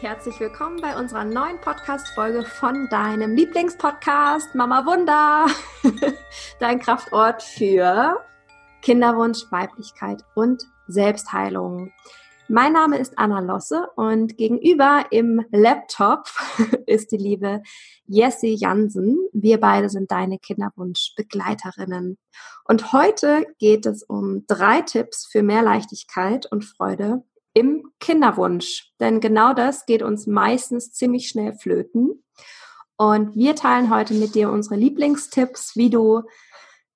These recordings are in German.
Herzlich willkommen bei unserer neuen Podcast-Folge von deinem Lieblingspodcast Mama Wunder. Dein Kraftort für Kinderwunsch, Weiblichkeit und Selbstheilung. Mein Name ist Anna Losse und gegenüber im Laptop ist die liebe Jessie Jansen. Wir beide sind deine Kinderwunschbegleiterinnen. Und heute geht es um drei Tipps für mehr Leichtigkeit und Freude im Kinderwunsch. Denn genau das geht uns meistens ziemlich schnell flöten. Und wir teilen heute mit dir unsere Lieblingstipps, wie du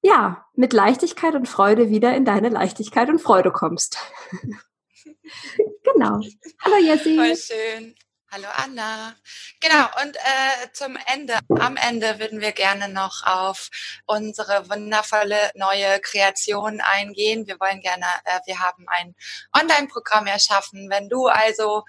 ja mit Leichtigkeit und Freude wieder in deine Leichtigkeit und Freude kommst. genau. Hallo Jessie. Voll schön. Hallo Anna. Genau, und äh, zum Ende, am Ende würden wir gerne noch auf unsere wundervolle neue Kreation eingehen. Wir wollen gerne, äh, wir haben ein Online-Programm erschaffen. Wenn du also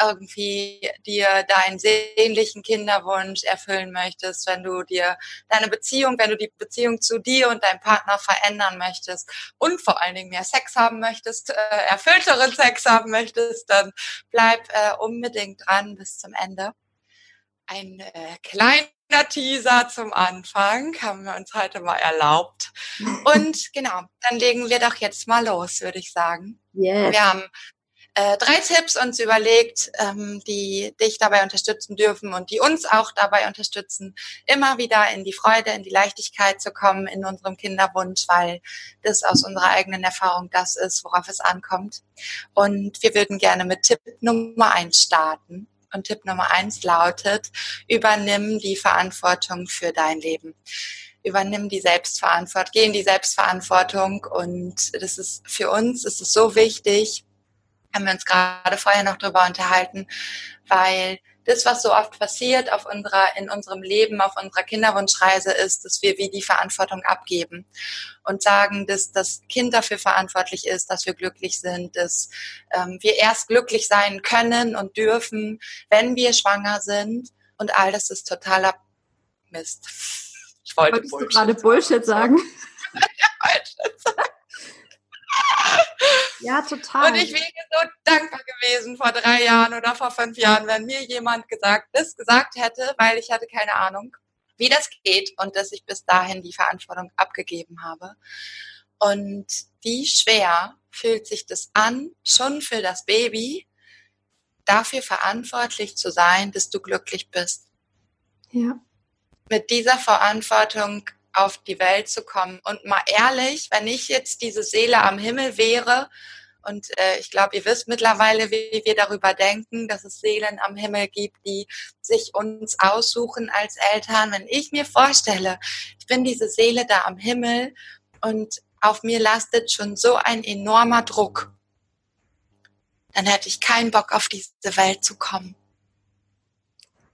irgendwie dir deinen sehnlichen Kinderwunsch erfüllen möchtest, wenn du dir deine Beziehung, wenn du die Beziehung zu dir und deinem Partner verändern möchtest und vor allen Dingen mehr Sex haben möchtest, äh, erfüllteren Sex haben möchtest, dann bleib äh, unbedingt dran bis zum Ende. Ein äh, kleiner Teaser zum Anfang haben wir uns heute mal erlaubt. Und genau, dann legen wir doch jetzt mal los, würde ich sagen. Yes. Wir haben äh, drei Tipps uns überlegt, ähm, die dich dabei unterstützen dürfen und die uns auch dabei unterstützen, immer wieder in die Freude, in die Leichtigkeit zu kommen in unserem Kinderwunsch, weil das aus unserer eigenen Erfahrung das ist, worauf es ankommt. Und wir würden gerne mit Tipp Nummer eins starten. Und Tipp Nummer eins lautet, übernimm die Verantwortung für dein Leben übernimm die Selbstverantwortung, geh in die Selbstverantwortung und das ist für uns ist es so wichtig, haben wir uns gerade vorher noch drüber unterhalten, weil das, was so oft passiert auf unserer, in unserem Leben, auf unserer Kinderwunschreise ist, dass wir wie die Verantwortung abgeben und sagen, dass das Kind dafür verantwortlich ist, dass wir glücklich sind, dass ähm, wir erst glücklich sein können und dürfen, wenn wir schwanger sind und all das ist totaler Mist. Ich wollte Wolltest Bullshit gerade Bullshit sagen. Bullshit sagen. Ja, total. Und ich wäre so dankbar gewesen vor drei Jahren oder vor fünf Jahren, wenn mir jemand gesagt, das gesagt hätte, weil ich hatte keine Ahnung, wie das geht und dass ich bis dahin die Verantwortung abgegeben habe. Und wie schwer fühlt sich das an, schon für das Baby dafür verantwortlich zu sein, dass du glücklich bist. Ja. Mit dieser Verantwortung auf die Welt zu kommen. Und mal ehrlich, wenn ich jetzt diese Seele am Himmel wäre, und äh, ich glaube, ihr wisst mittlerweile, wie wir darüber denken, dass es Seelen am Himmel gibt, die sich uns aussuchen als Eltern. Wenn ich mir vorstelle, ich bin diese Seele da am Himmel und auf mir lastet schon so ein enormer Druck, dann hätte ich keinen Bock, auf diese Welt zu kommen.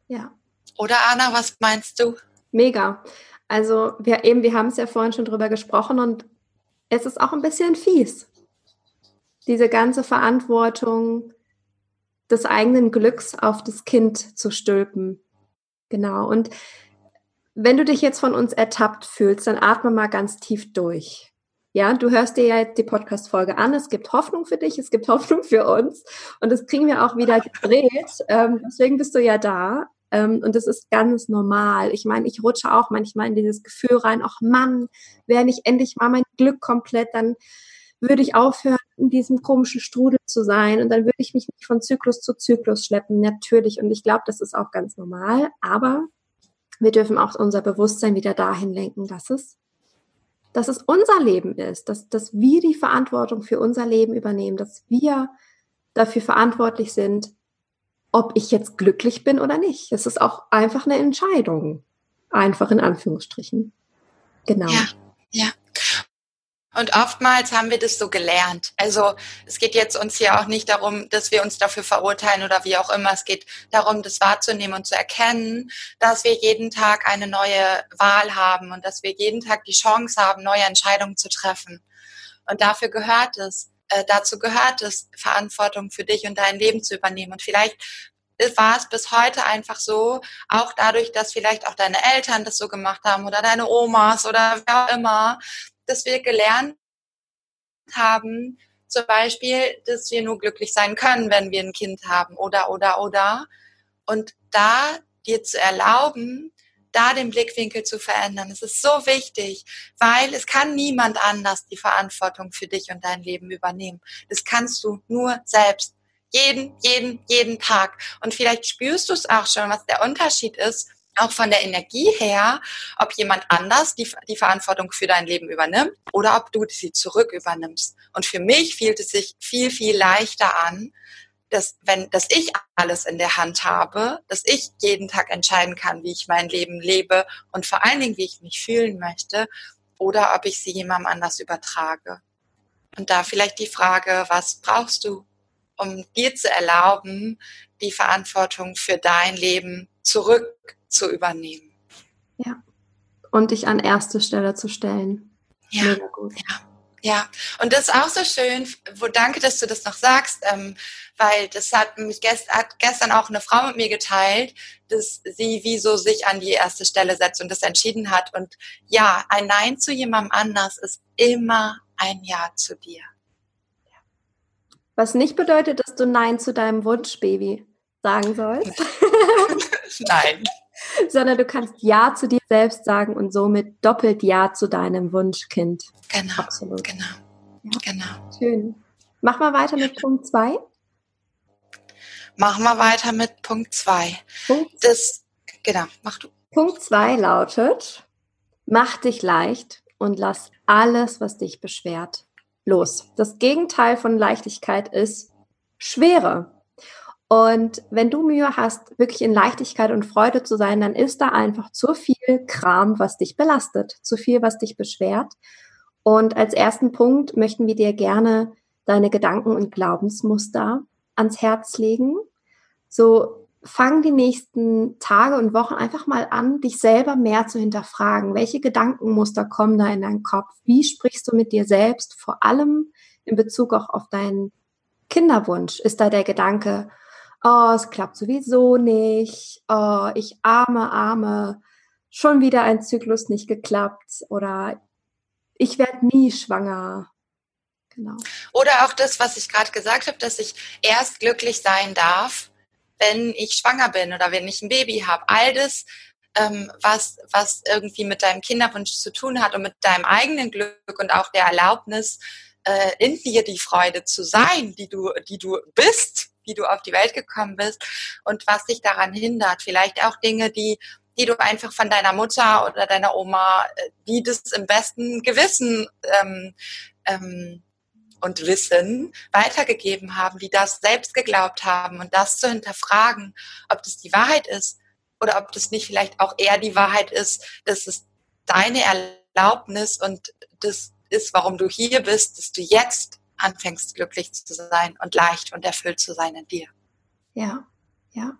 Ja. Oder Anna, was meinst du? Mega. Also wir eben, wir haben es ja vorhin schon drüber gesprochen und es ist auch ein bisschen fies. Diese ganze Verantwortung des eigenen Glücks auf das Kind zu stülpen. Genau. Und wenn du dich jetzt von uns ertappt fühlst, dann atme mal ganz tief durch. Ja, du hörst dir ja jetzt die Podcast-Folge an. Es gibt Hoffnung für dich, es gibt Hoffnung für uns. Und das kriegen wir auch wieder gedreht. Ähm, deswegen bist du ja da. Ähm, und das ist ganz normal. Ich meine, ich rutsche auch manchmal in dieses Gefühl rein, ach Mann, wäre nicht endlich mal mein Glück komplett, dann würde ich aufhören, in diesem komischen Strudel zu sein und dann würde ich mich nicht von Zyklus zu Zyklus schleppen, natürlich. Und ich glaube, das ist auch ganz normal. Aber wir dürfen auch unser Bewusstsein wieder dahin lenken, dass es, dass es unser Leben ist, dass, dass wir die Verantwortung für unser Leben übernehmen, dass wir dafür verantwortlich sind, ob ich jetzt glücklich bin oder nicht. Es ist auch einfach eine Entscheidung. Einfach in Anführungsstrichen. Genau. Ja, ja. Und oftmals haben wir das so gelernt. Also es geht jetzt uns hier auch nicht darum, dass wir uns dafür verurteilen oder wie auch immer. Es geht darum, das wahrzunehmen und zu erkennen, dass wir jeden Tag eine neue Wahl haben und dass wir jeden Tag die Chance haben, neue Entscheidungen zu treffen. Und dafür gehört es, äh, dazu gehört es, Verantwortung für dich und dein Leben zu übernehmen. Und vielleicht war es bis heute einfach so, auch dadurch, dass vielleicht auch deine Eltern das so gemacht haben oder deine Omas oder wer auch immer, dass wir gelernt haben, zum Beispiel, dass wir nur glücklich sein können, wenn wir ein Kind haben oder, oder, oder. Und da dir zu erlauben, da den Blickwinkel zu verändern. Es ist so wichtig, weil es kann niemand anders die Verantwortung für dich und dein Leben übernehmen. Das kannst du nur selbst. Jeden, jeden, jeden Tag. Und vielleicht spürst du es auch schon, was der Unterschied ist, auch von der Energie her, ob jemand anders die, die Verantwortung für dein Leben übernimmt oder ob du sie zurück übernimmst. Und für mich fühlt es sich viel, viel leichter an, dass wenn, dass ich alles in der Hand habe, dass ich jeden Tag entscheiden kann, wie ich mein Leben lebe und vor allen Dingen, wie ich mich fühlen möchte oder ob ich sie jemandem anders übertrage. Und da vielleicht die Frage, was brauchst du, um dir zu erlauben, die Verantwortung für dein Leben zurück zu übernehmen. Ja. Und dich an erste Stelle zu stellen. Ja. Mega gut. Ja. Ja, und das ist auch so schön, wo danke, dass du das noch sagst, ähm, weil das hat mich gest, hat gestern auch eine Frau mit mir geteilt, dass sie wieso sich an die erste Stelle setzt und das entschieden hat. Und ja, ein Nein zu jemandem anders ist immer ein Ja zu dir. Was nicht bedeutet, dass du Nein zu deinem Wunschbaby sagen sollst. Nein. sondern du kannst Ja zu dir selbst sagen und somit doppelt Ja zu deinem Wunschkind. Genau. Absolut. Genau. Ja. Genau. Schön. Mach mal weiter mit Punkt 2. Machen wir weiter mit Punkt 2. Das, genau, mach du. Punkt 2 lautet, mach dich leicht und lass alles, was dich beschwert, los. Das Gegenteil von Leichtigkeit ist Schwere. Und wenn du Mühe hast, wirklich in Leichtigkeit und Freude zu sein, dann ist da einfach zu viel Kram, was dich belastet, zu viel, was dich beschwert. Und als ersten Punkt möchten wir dir gerne deine Gedanken und Glaubensmuster ans Herz legen. So fang die nächsten Tage und Wochen einfach mal an, dich selber mehr zu hinterfragen. Welche Gedankenmuster kommen da in deinen Kopf? Wie sprichst du mit dir selbst? Vor allem in Bezug auch auf deinen Kinderwunsch ist da der Gedanke, oh, es klappt sowieso nicht, oh, ich arme, arme, schon wieder ein Zyklus nicht geklappt oder ich werde nie schwanger. Genau. Oder auch das, was ich gerade gesagt habe, dass ich erst glücklich sein darf, wenn ich schwanger bin oder wenn ich ein Baby habe. All das, ähm, was, was irgendwie mit deinem Kinderwunsch zu tun hat und mit deinem eigenen Glück und auch der Erlaubnis, äh, in dir die Freude zu sein, die du, die du bist, wie du auf die Welt gekommen bist und was dich daran hindert. Vielleicht auch Dinge, die die du einfach von deiner Mutter oder deiner Oma, äh, die das im besten Gewissen ähm, ähm, und Wissen weitergegeben haben, die das selbst geglaubt haben und das zu hinterfragen, ob das die Wahrheit ist oder ob das nicht vielleicht auch eher die Wahrheit ist, dass es deine Erlaubnis und das ist, warum du hier bist, dass du jetzt anfängst, glücklich zu sein und leicht und erfüllt zu sein in dir. Ja, ja.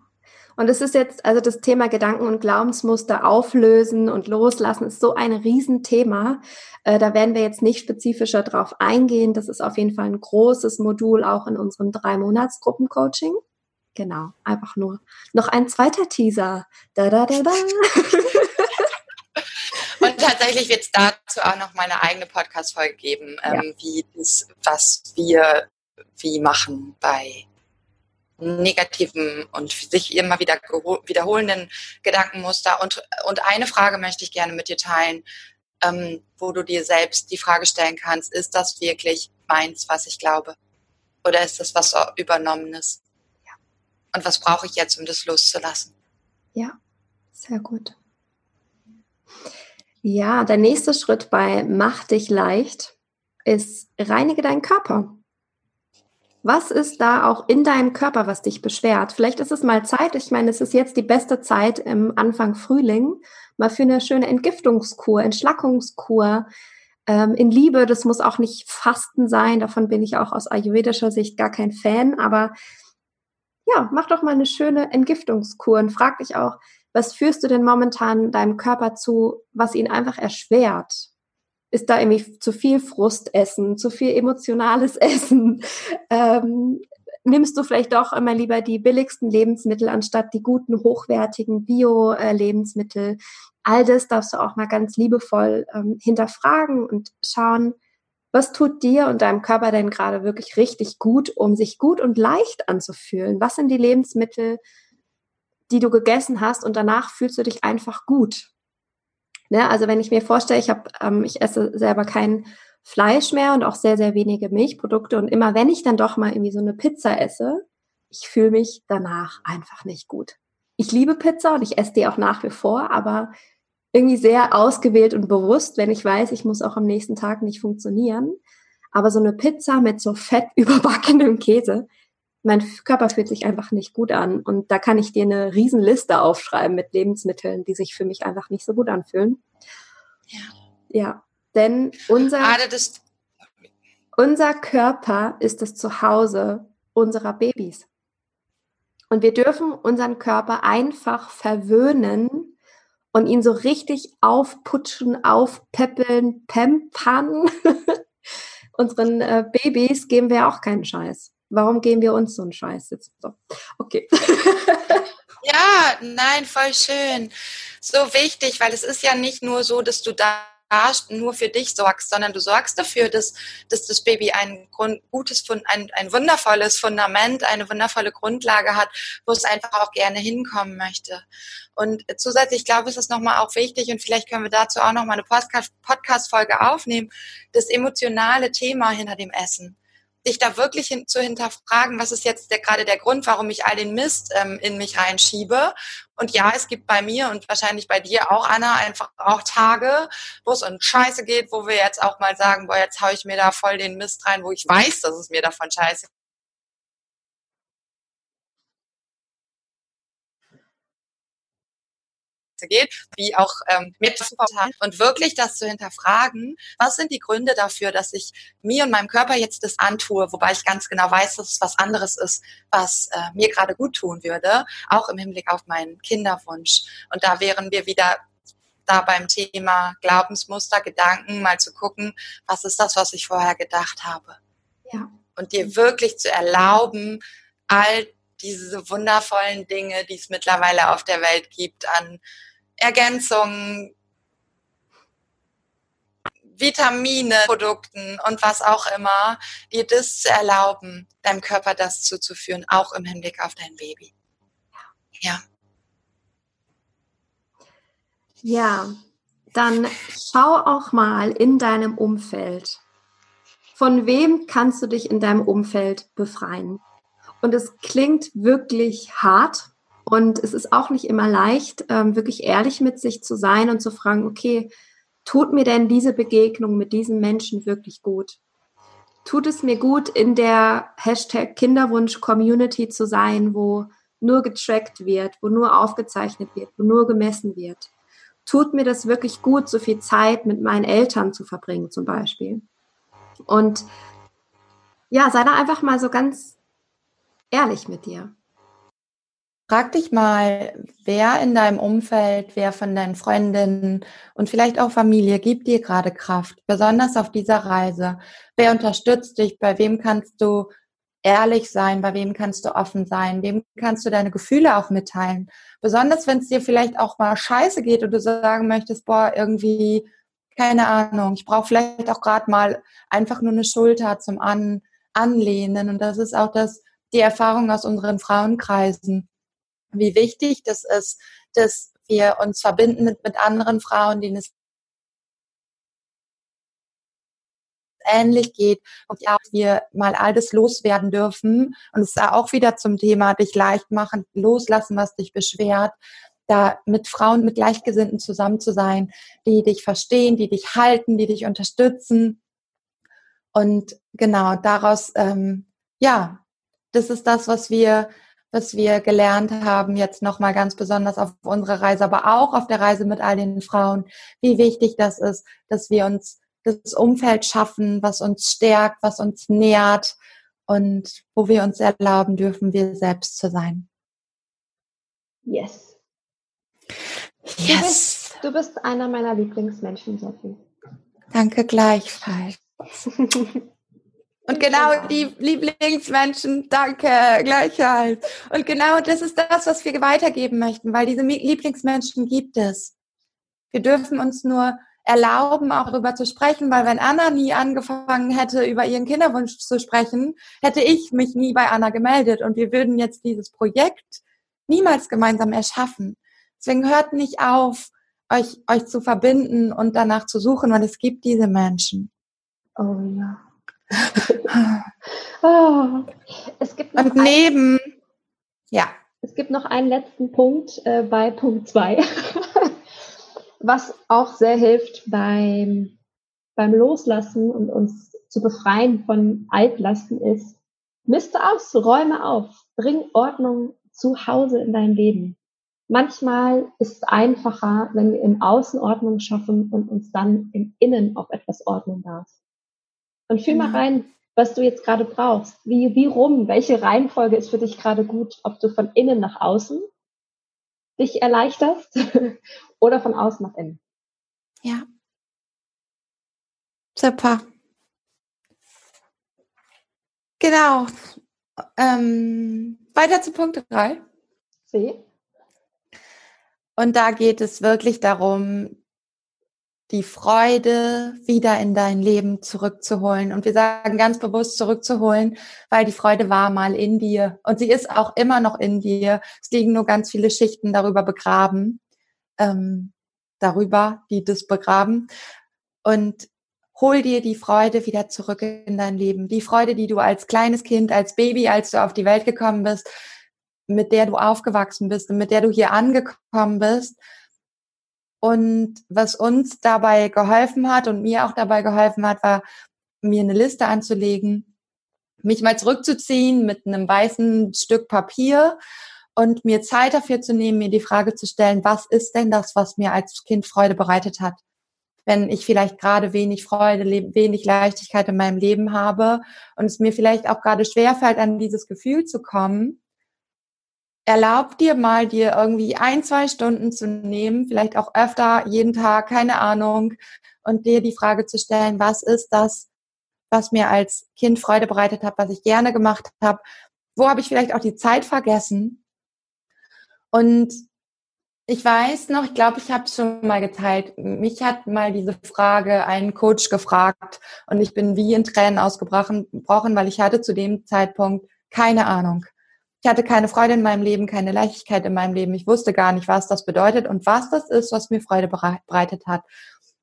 Und es ist jetzt, also das Thema Gedanken und Glaubensmuster auflösen und loslassen ist so ein Riesenthema. Äh, da werden wir jetzt nicht spezifischer drauf eingehen. Das ist auf jeden Fall ein großes Modul auch in unserem drei Monats Gruppencoaching. Genau, einfach nur noch ein zweiter Teaser. Da, da, da, da. Tatsächlich wird es dazu auch noch meine eigene Podcast-Folge geben, ähm, ja. wie das, was wir wie machen bei negativen und sich immer wieder wiederholenden Gedankenmuster. Und, und eine Frage möchte ich gerne mit dir teilen, ähm, wo du dir selbst die Frage stellen kannst, ist das wirklich meins, was ich glaube? Oder ist das was Übernommenes? Ja. Und was brauche ich jetzt, um das loszulassen? Ja, sehr gut. Ja, der nächste Schritt bei Mach dich leicht ist, reinige deinen Körper. Was ist da auch in deinem Körper, was dich beschwert? Vielleicht ist es mal Zeit, ich meine, es ist jetzt die beste Zeit im Anfang Frühling, mal für eine schöne Entgiftungskur, Entschlackungskur. Ähm, in Liebe, das muss auch nicht Fasten sein, davon bin ich auch aus ayurvedischer Sicht gar kein Fan, aber ja, mach doch mal eine schöne Entgiftungskur und frag dich auch, was führst du denn momentan deinem Körper zu, was ihn einfach erschwert? Ist da irgendwie zu viel Frustessen, zu viel emotionales Essen? Ähm, nimmst du vielleicht doch immer lieber die billigsten Lebensmittel anstatt die guten, hochwertigen Bio-Lebensmittel? All das darfst du auch mal ganz liebevoll ähm, hinterfragen und schauen, Was tut dir und deinem Körper denn gerade wirklich richtig gut, um sich gut und leicht anzufühlen? Was sind die Lebensmittel, die du gegessen hast und danach fühlst du dich einfach gut? Ne? Also wenn ich mir vorstelle, ich habe, ähm, ich esse selber kein Fleisch mehr und auch sehr, sehr wenige Milchprodukte und immer wenn ich dann doch mal irgendwie so eine Pizza esse, ich fühle mich danach einfach nicht gut. Ich liebe Pizza und ich esse die auch nach wie vor, aber irgendwie sehr ausgewählt und bewusst, wenn ich weiß, ich muss auch am nächsten Tag nicht funktionieren. Aber so eine Pizza mit so fett überbackenem Käse, mein Körper fühlt sich einfach nicht gut an. Und da kann ich dir eine Riesenliste aufschreiben mit Lebensmitteln, die sich für mich einfach nicht so gut anfühlen. Ja. Ja, denn unser, unser Körper ist das Zuhause unserer Babys. Und wir dürfen unseren Körper einfach verwöhnen und ihn so richtig aufputschen, aufpäppeln, pampern. Unseren äh, Babys geben wir auch keinen Scheiß. Warum geben wir uns so einen Scheiß jetzt? So. Okay. ja, nein, voll schön. So wichtig, weil es ist ja nicht nur so, dass du da nur für dich sorgst, sondern du sorgst dafür, dass, dass das Baby ein Grund, gutes, ein, ein wundervolles Fundament, eine wundervolle Grundlage hat, wo es einfach auch gerne hinkommen möchte. Und zusätzlich, ich glaube, es ist nochmal auch wichtig und vielleicht können wir dazu auch nochmal eine Podcast-Folge aufnehmen, das emotionale Thema hinter dem Essen dich da wirklich hin, zu hinterfragen, was ist jetzt der, gerade der Grund, warum ich all den Mist ähm, in mich reinschiebe. Und ja, es gibt bei mir und wahrscheinlich bei dir auch, Anna, einfach auch Tage, wo es um Scheiße geht, wo wir jetzt auch mal sagen, boah, jetzt haue ich mir da voll den Mist rein, wo ich weiß, dass es mir davon scheiße geht, wie auch ähm, mit und wirklich das zu hinterfragen, was sind die Gründe dafür, dass ich mir und meinem Körper jetzt das antue, wobei ich ganz genau weiß, dass es was anderes ist, was äh, mir gerade gut tun würde, auch im Hinblick auf meinen Kinderwunsch. Und da wären wir wieder da beim Thema Glaubensmuster, Gedanken, mal zu gucken, was ist das, was ich vorher gedacht habe. Ja. Und dir wirklich zu erlauben, all diese wundervollen Dinge, die es mittlerweile auf der Welt gibt, an Ergänzungen, Vitamine, Produkten und was auch immer, dir das zu erlauben, deinem Körper das zuzuführen, auch im Hinblick auf dein Baby. Ja. Ja, dann schau auch mal in deinem Umfeld. Von wem kannst du dich in deinem Umfeld befreien? Und es klingt wirklich hart, und es ist auch nicht immer leicht, ähm, wirklich ehrlich mit sich zu sein und zu fragen, okay, tut mir denn diese Begegnung mit diesem Menschen wirklich gut? Tut es mir gut, in der Hashtag Kinderwunsch-Community zu sein, wo nur getrackt wird, wo nur aufgezeichnet wird, wo nur gemessen wird? Tut mir das wirklich gut, so viel Zeit mit meinen Eltern zu verbringen, zum Beispiel? Und ja, sei da einfach mal so ganz ehrlich mit dir. Frag dich mal, wer in deinem Umfeld, wer von deinen Freundinnen und vielleicht auch Familie gibt dir gerade Kraft, besonders auf dieser Reise. Wer unterstützt dich? Bei wem kannst du ehrlich sein? Bei wem kannst du offen sein? Wem kannst du deine Gefühle auch mitteilen? Besonders wenn es dir vielleicht auch mal scheiße geht und du sagen möchtest, boah, irgendwie, keine Ahnung, ich brauche vielleicht auch gerade mal einfach nur eine Schulter zum An Anlehnen. Und das ist auch das, die Erfahrung aus unseren Frauenkreisen. Wie wichtig das ist, dass wir uns verbinden mit, mit anderen Frauen, denen es ähnlich geht und ja, wir mal alles loswerden dürfen. Und es ist auch wieder zum Thema dich leicht machen, loslassen, was dich beschwert, da mit Frauen, mit Gleichgesinnten zusammen zu sein, die dich verstehen, die dich halten, die dich unterstützen. Und genau daraus, ähm, ja, das ist das, was wir was wir gelernt haben, jetzt nochmal ganz besonders auf unserer Reise, aber auch auf der Reise mit all den Frauen, wie wichtig das ist, dass wir uns das Umfeld schaffen, was uns stärkt, was uns nährt und wo wir uns erlauben dürfen, wir selbst zu sein. Yes. Yes. Du bist, du bist einer meiner Lieblingsmenschen, Sophie. Danke gleichfalls. Und genau die Lieblingsmenschen, danke, gleichfalls. Und genau das ist das, was wir weitergeben möchten, weil diese Lieblingsmenschen gibt es. Wir dürfen uns nur erlauben, auch darüber zu sprechen, weil wenn Anna nie angefangen hätte, über ihren Kinderwunsch zu sprechen, hätte ich mich nie bei Anna gemeldet und wir würden jetzt dieses Projekt niemals gemeinsam erschaffen. Deswegen hört nicht auf, euch, euch zu verbinden und danach zu suchen, weil es gibt diese Menschen. Oh ja. Oh, es gibt und neben, ein, ja. Es gibt noch einen letzten Punkt äh, bei Punkt 2, was auch sehr hilft beim, beim Loslassen und uns zu befreien von Altlasten ist, miste aus, räume auf, bring Ordnung zu Hause in dein Leben. Manchmal ist es einfacher, wenn wir im Außen Ordnung schaffen und uns dann im Innen auf etwas ordnen darf. Und fühl mal genau. rein, was du jetzt gerade brauchst. Wie, wie rum, welche Reihenfolge ist für dich gerade gut, ob du von innen nach außen dich erleichterst oder von außen nach innen. Ja. Super. Genau. Ähm, weiter zu Punkt 3. C. Und da geht es wirklich darum, die Freude wieder in dein Leben zurückzuholen. Und wir sagen ganz bewusst zurückzuholen, weil die Freude war mal in dir und sie ist auch immer noch in dir. Es liegen nur ganz viele Schichten darüber begraben, ähm, darüber, die das begraben. Und hol dir die Freude wieder zurück in dein Leben. Die Freude, die du als kleines Kind, als Baby, als du auf die Welt gekommen bist, mit der du aufgewachsen bist und mit der du hier angekommen bist. Und was uns dabei geholfen hat und mir auch dabei geholfen hat, war, mir eine Liste anzulegen, mich mal zurückzuziehen mit einem weißen Stück Papier und mir Zeit dafür zu nehmen, mir die Frage zu stellen, was ist denn das, was mir als Kind Freude bereitet hat? Wenn ich vielleicht gerade wenig Freude, wenig Leichtigkeit in meinem Leben habe und es mir vielleicht auch gerade schwerfällt, an dieses Gefühl zu kommen, erlaub dir mal, dir irgendwie ein, zwei Stunden zu nehmen, vielleicht auch öfter, jeden Tag, keine Ahnung, und dir die Frage zu stellen, was ist das, was mir als Kind Freude bereitet hat, was ich gerne gemacht habe, wo habe ich vielleicht auch die Zeit vergessen. Und ich weiß noch, ich glaube, ich habe es schon mal geteilt. Mich hat mal diese Frage ein Coach gefragt und ich bin wie in Tränen ausgebrochen, weil ich hatte zu dem Zeitpunkt keine Ahnung. Ich hatte keine Freude in meinem Leben, keine Leichtigkeit in meinem Leben. Ich wusste gar nicht, was das bedeutet und was das ist, was mir Freude bereitet hat.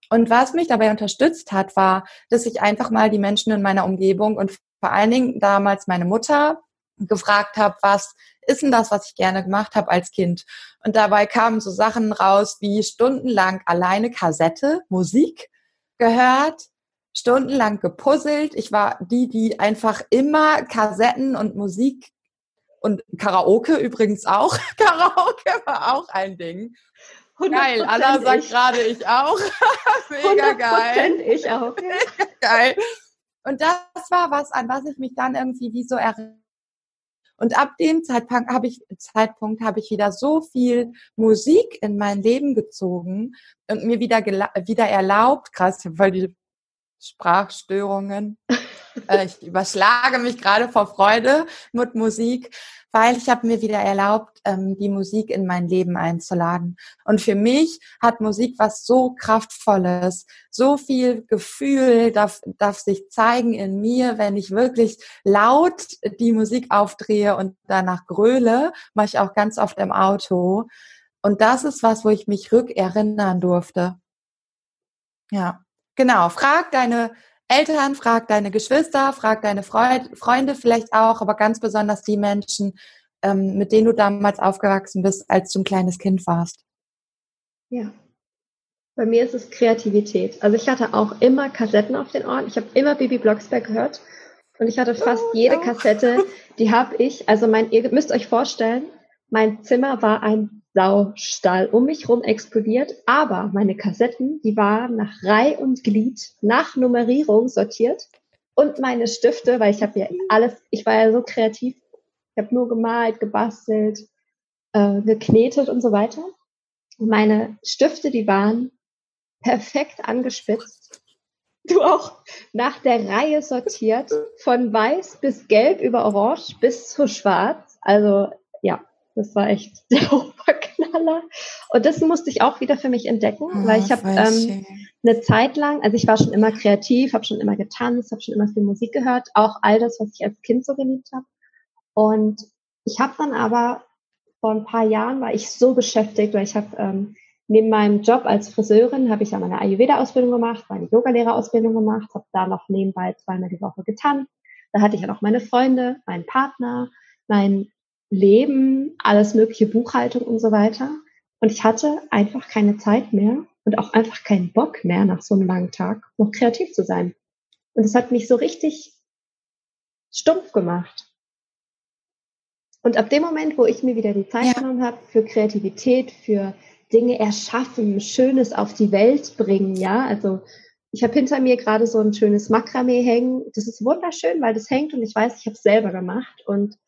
Und was mich dabei unterstützt hat, war, dass ich einfach mal die Menschen in meiner Umgebung und vor allen Dingen damals meine Mutter gefragt habe, was ist denn das, was ich gerne gemacht habe als Kind? Und dabei kamen so Sachen raus wie stundenlang alleine Kassette, Musik gehört, stundenlang gepuzzelt. Ich war die, die einfach immer Kassetten und Musik und Karaoke übrigens auch. Karaoke war auch ein Ding. Geil, Anna sagt gerade ich auch. Mega geil. Ich auch. Mega geil. Und das war was, an was ich mich dann irgendwie wie so erinnere. Und ab dem Zeitpunkt habe ich, Zeitpunkt habe ich wieder so viel Musik in mein Leben gezogen und mir wieder, wieder erlaubt, krass, weil die Sprachstörungen. Äh, ich überschlage mich gerade vor Freude mit Musik, weil ich habe mir wieder erlaubt, ähm, die Musik in mein Leben einzuladen. Und für mich hat Musik was so kraftvolles, so viel Gefühl darf, darf sich zeigen in mir, wenn ich wirklich laut die Musik aufdrehe und danach gröle, mache ich auch ganz oft im Auto. Und das ist was, wo ich mich rückerinnern durfte. Ja. Genau, frag deine Eltern, frag deine Geschwister, frag deine Freunde vielleicht auch, aber ganz besonders die Menschen, ähm, mit denen du damals aufgewachsen bist, als du ein kleines Kind warst. Ja. Bei mir ist es Kreativität. Also ich hatte auch immer Kassetten auf den Ohren. Ich habe immer Bibi Blocksberg gehört. Und ich hatte fast oh, jede Kassette, die habe ich, also mein, ihr müsst euch vorstellen, mein Zimmer war ein Saustall um mich rum explodiert, aber meine Kassetten, die waren nach Reih und Glied, nach Nummerierung sortiert und meine Stifte, weil ich habe ja alles, ich war ja so kreativ, ich habe nur gemalt, gebastelt, äh, geknetet und so weiter. Und meine Stifte, die waren perfekt angespitzt. Du auch nach der Reihe sortiert, von weiß bis gelb über orange bis zu schwarz. Also ja, das war echt der Oberknall. lala. Und das musste ich auch wieder für mich entdecken, oh, weil ich habe ähm, eine Zeit lang, also ich war schon immer kreativ, habe schon immer getanzt, habe schon immer viel Musik gehört, auch all das, was ich als Kind so geliebt habe. Und ich habe dann aber vor ein paar Jahren war ich so beschäftigt, weil ich habe ähm, neben meinem Job als Friseurin habe ich ja meine Ayurveda-Ausbildung gemacht, meine Yogalehrerausbildung gemacht, habe da noch nebenbei zweimal die Woche getanzt. Da hatte ich ja noch meine Freunde, meinen Partner, mein Leben, alles mögliche Buchhaltung und so weiter. Und ich hatte einfach keine Zeit mehr und auch einfach keinen Bock mehr nach so einem langen Tag noch kreativ zu sein. Und es hat mich so richtig stumpf gemacht. Und ab dem Moment, wo ich mir wieder die Zeit ja. genommen habe für Kreativität, für Dinge erschaffen, Schönes auf die Welt bringen, ja, also ich habe hinter mir gerade so ein schönes Makramee hängen. Das ist wunderschön, weil das hängt und ich weiß, ich habe es selber gemacht und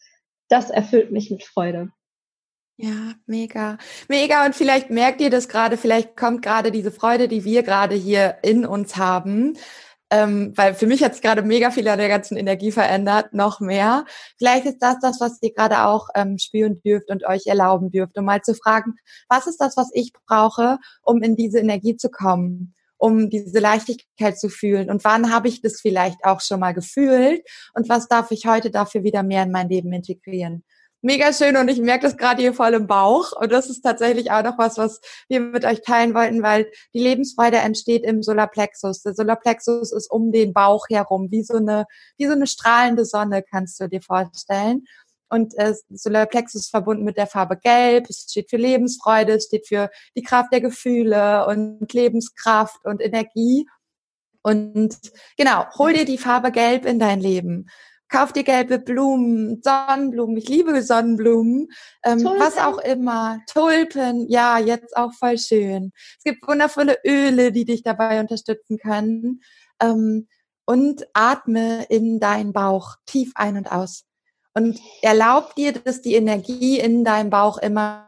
das erfüllt mich mit Freude. Ja, mega. Mega. Und vielleicht merkt ihr das gerade, vielleicht kommt gerade diese Freude, die wir gerade hier in uns haben. Ähm, weil für mich hat es gerade mega viel an der ganzen Energie verändert, noch mehr. Vielleicht ist das das, was ihr gerade auch ähm, spüren dürft und euch erlauben dürft, um mal zu fragen, was ist das, was ich brauche, um in diese Energie zu kommen? Um diese Leichtigkeit zu fühlen? Und wann habe ich das vielleicht auch schon mal gefühlt? Und was darf ich heute dafür wieder mehr in mein Leben integrieren? Mega schön und ich merke das gerade hier voll im Bauch. Und das ist tatsächlich auch noch was, was wir mit euch teilen wollten, weil die Lebensfreude entsteht im Solarplexus. Der Solarplexus ist um den Bauch herum, wie so eine, wie so eine strahlende Sonne, kannst du dir vorstellen. Und äh, Solarplexus ist verbunden mit der Farbe Gelb. Es steht für Lebensfreude, es steht für die Kraft der Gefühle und Lebenskraft und Energie. Und genau, hol dir die Farbe Gelb in dein Leben. Kauf dir gelbe Blumen, Sonnenblumen. Ich liebe Sonnenblumen. Ähm, was auch immer. Tulpen. Ja, jetzt auch voll schön. Es gibt wundervolle Öle, die dich dabei unterstützen können. Ähm, und atme in deinen Bauch tief ein und aus. Und erlaub dir, dass die Energie in deinem Bauch immer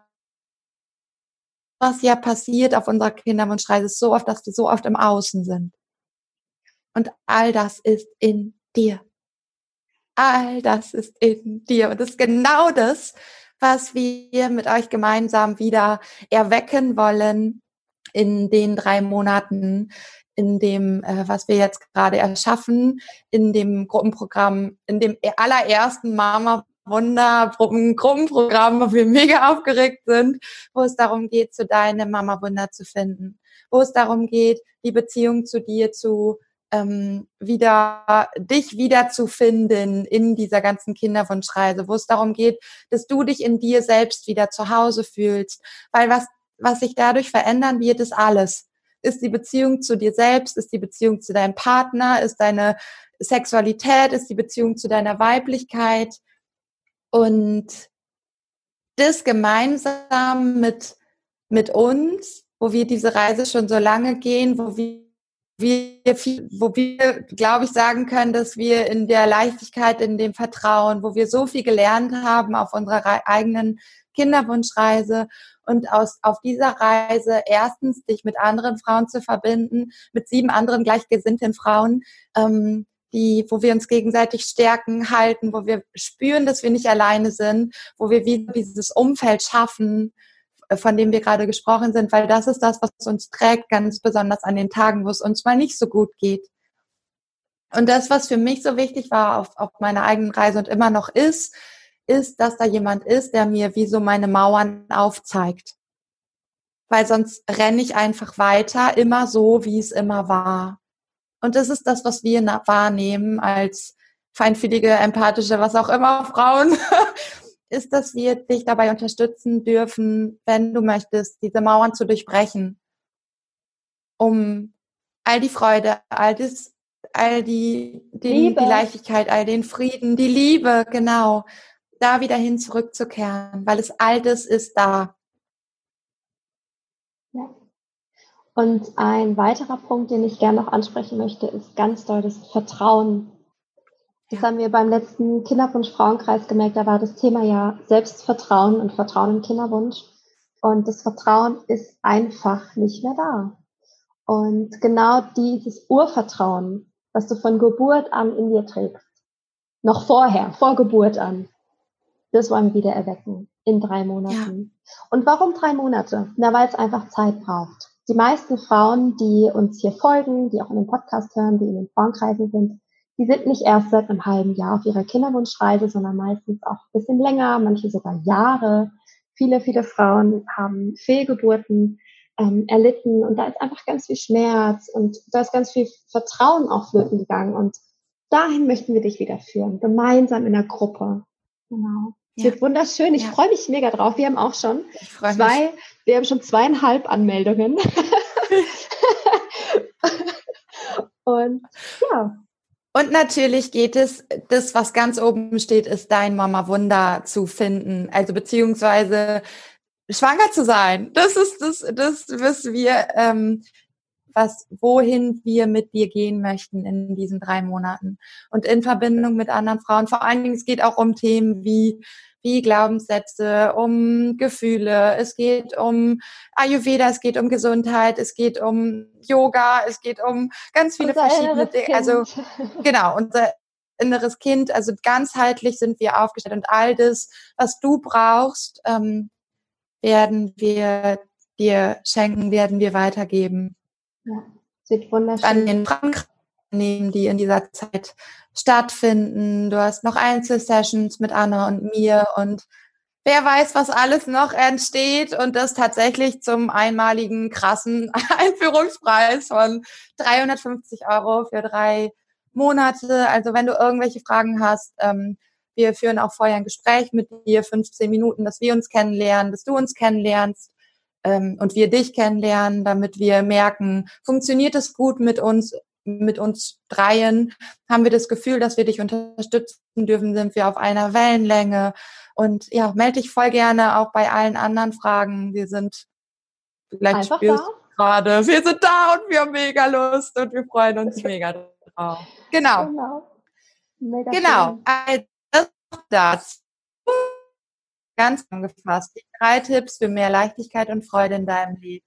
was ja passiert auf unserer Kinderwunschreise ist so oft, dass wir so oft im Außen sind. Und all das ist in dir. All das ist in dir. Und das ist genau das, was wir mit euch gemeinsam wieder erwecken wollen in den drei Monaten, in dem, äh, was wir jetzt gerade erschaffen, in dem Gruppenprogramm, in dem allerersten Mama Wunder Gruppenprogramm, wo wir mega aufgeregt sind, wo es darum geht, zu deinem Mama Wunder zu finden, wo es darum geht, die Beziehung zu dir zu ähm, wieder dich wiederzufinden in dieser ganzen Kinderwunschreise, wo es darum geht, dass du dich in dir selbst wieder zu Hause fühlst, weil was was sich dadurch verändern wird, ist alles ist die Beziehung zu dir selbst? Ist die Beziehung zu deinem Partner? Ist deine Sexualität? Ist die Beziehung zu deiner Weiblichkeit? Und das gemeinsam mit, mit uns, wo wir diese Reise schon so lange gehen, wo wir wir, wo wir, glaube ich, sagen können, dass wir in der Leichtigkeit, in dem Vertrauen, wo wir so viel gelernt haben auf unserer eigenen Kinderwunschreise und aus, auf dieser Reise erstens dich mit anderen Frauen zu verbinden, mit sieben anderen gleichgesinnten Frauen, ähm, die, wo wir uns gegenseitig stärken, halten, wo wir spüren, dass wir nicht alleine sind, wo wir wieder dieses Umfeld schaffen, äh, von dem wir gerade gesprochen sind, weil das ist das, was uns trägt, ganz besonders an den Tagen, wo es uns mal nicht so gut geht. Und das, was für mich so wichtig war auf, auf meiner eigenen Reise und immer noch ist, ist, dass da jemand ist, der mir wie so meine Mauern aufzeigt. Weil sonst renne ich einfach weiter, immer so, wie es immer war. Und das ist das, was wir wahrnehmen als feinfühlige, empathische, was auch immer Frauen, ist, dass wir dich dabei unterstützen dürfen, wenn du möchtest, diese Mauern zu durchbrechen, um all die Freude, all das, all die, die, die Leichtigkeit, all den Frieden, die Liebe, genau, da wieder hin zurückzukehren, weil es all das ist da. Ja. Und ein weiterer Punkt, den ich gerne noch ansprechen möchte, ist ganz doll das Vertrauen. Das haben wir beim letzten Kinderwunsch Frauenkreis gemerkt. Da war das Thema ja Selbstvertrauen und Vertrauen im Kinderwunsch. Und das Vertrauen ist einfach nicht mehr da. Und genau dieses Urvertrauen, was du von Geburt an in dir trägst, noch vorher, vor Geburt an, das wollen wir wieder erwecken in drei Monaten. Ja. Und warum drei Monate? Na, weil es einfach Zeit braucht. Die meisten Frauen, die uns hier folgen, die auch in den Podcast hören, die in den Frauenkreisen sind, die sind nicht erst seit einem halben Jahr auf ihrer Kinderwunschreise, sondern meistens auch ein bisschen länger, manche sogar Jahre. Viele, viele Frauen haben Fehlgeburten ähm, erlitten und da ist einfach ganz viel Schmerz und da ist ganz viel Vertrauen auch flöten gegangen und dahin möchten wir dich wieder führen, gemeinsam in der Gruppe. Genau. Ja. Wird wunderschön. Ich ja. freue mich mega drauf. Wir haben auch schon zwei, mich. wir haben schon zweieinhalb Anmeldungen. und ja. Und natürlich geht es, das, was ganz oben steht, ist dein Mama Wunder zu finden. Also beziehungsweise schwanger zu sein. Das ist das, das wissen wir, ähm, was, wohin wir mit dir gehen möchten in diesen drei Monaten. Und in Verbindung mit anderen Frauen. Vor allen Dingen, es geht auch um Themen wie wie Glaubenssätze, um Gefühle, es geht um Ayurveda, es geht um Gesundheit, es geht um Yoga, es geht um ganz viele unser verschiedene Dinge. Also genau, unser inneres Kind, also ganzheitlich sind wir aufgestellt und all das, was du brauchst, ähm, werden wir dir schenken, werden wir weitergeben. Ja, sieht wunderschön. An den Krankennehmen, die in dieser Zeit stattfinden. Du hast noch Einzelsessions mit Anna und mir und wer weiß, was alles noch entsteht und das tatsächlich zum einmaligen krassen Einführungspreis von 350 Euro für drei Monate. Also wenn du irgendwelche Fragen hast, ähm, wir führen auch vorher ein Gespräch mit dir, 15 Minuten, dass wir uns kennenlernen, dass du uns kennenlernst ähm, und wir dich kennenlernen, damit wir merken, funktioniert es gut mit uns, mit uns dreien? Haben wir das Gefühl, dass wir dich unterstützen dürfen? Sind wir auf einer Wellenlänge? Und ja, melde dich voll gerne auch bei allen anderen Fragen. Wir sind vielleicht spürst gerade, wir sind da und wir haben mega Lust und wir freuen uns mega drauf. Genau. Genau. Mega genau. Also, das ganz angefasst. Die drei Tipps für mehr Leichtigkeit und Freude in deinem Leben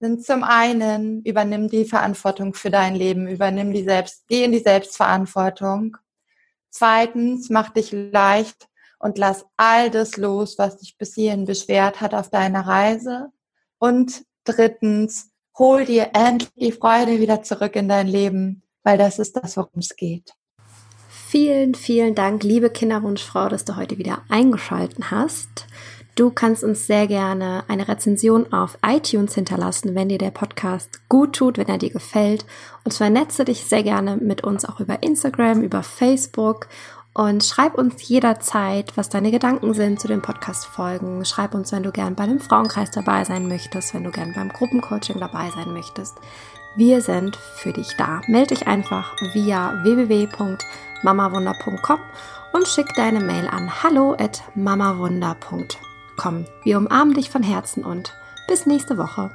sind zum einen, übernimm die Verantwortung für dein Leben, übernimm die Selbst, geh in die Selbstverantwortung. Zweitens, mach dich leicht und lass all das los, was dich bis hierhin beschwert hat auf deiner Reise. Und drittens, hol dir endlich die Freude wieder zurück in dein Leben, weil das ist das, worum es geht. Vielen, vielen Dank, liebe Kinderwunschfrau, dass du heute wieder eingeschalten hast. Du kannst uns sehr gerne eine Rezension auf iTunes hinterlassen, wenn dir der Podcast gut tut, wenn er dir gefällt. Und vernetze dich sehr gerne mit uns auch über Instagram, über Facebook und schreib uns jederzeit, was deine Gedanken sind zu den Podcast-Folgen. Schreib uns, wenn du gern bei dem Frauenkreis dabei sein möchtest, wenn du gern beim Gruppencoaching dabei sein möchtest. Wir sind für dich da. Melde dich einfach via www.mamawunder.com und schick deine Mail an hallo at mamawunder.com. Komm, wir umarmen dich von Herzen und bis nächste Woche.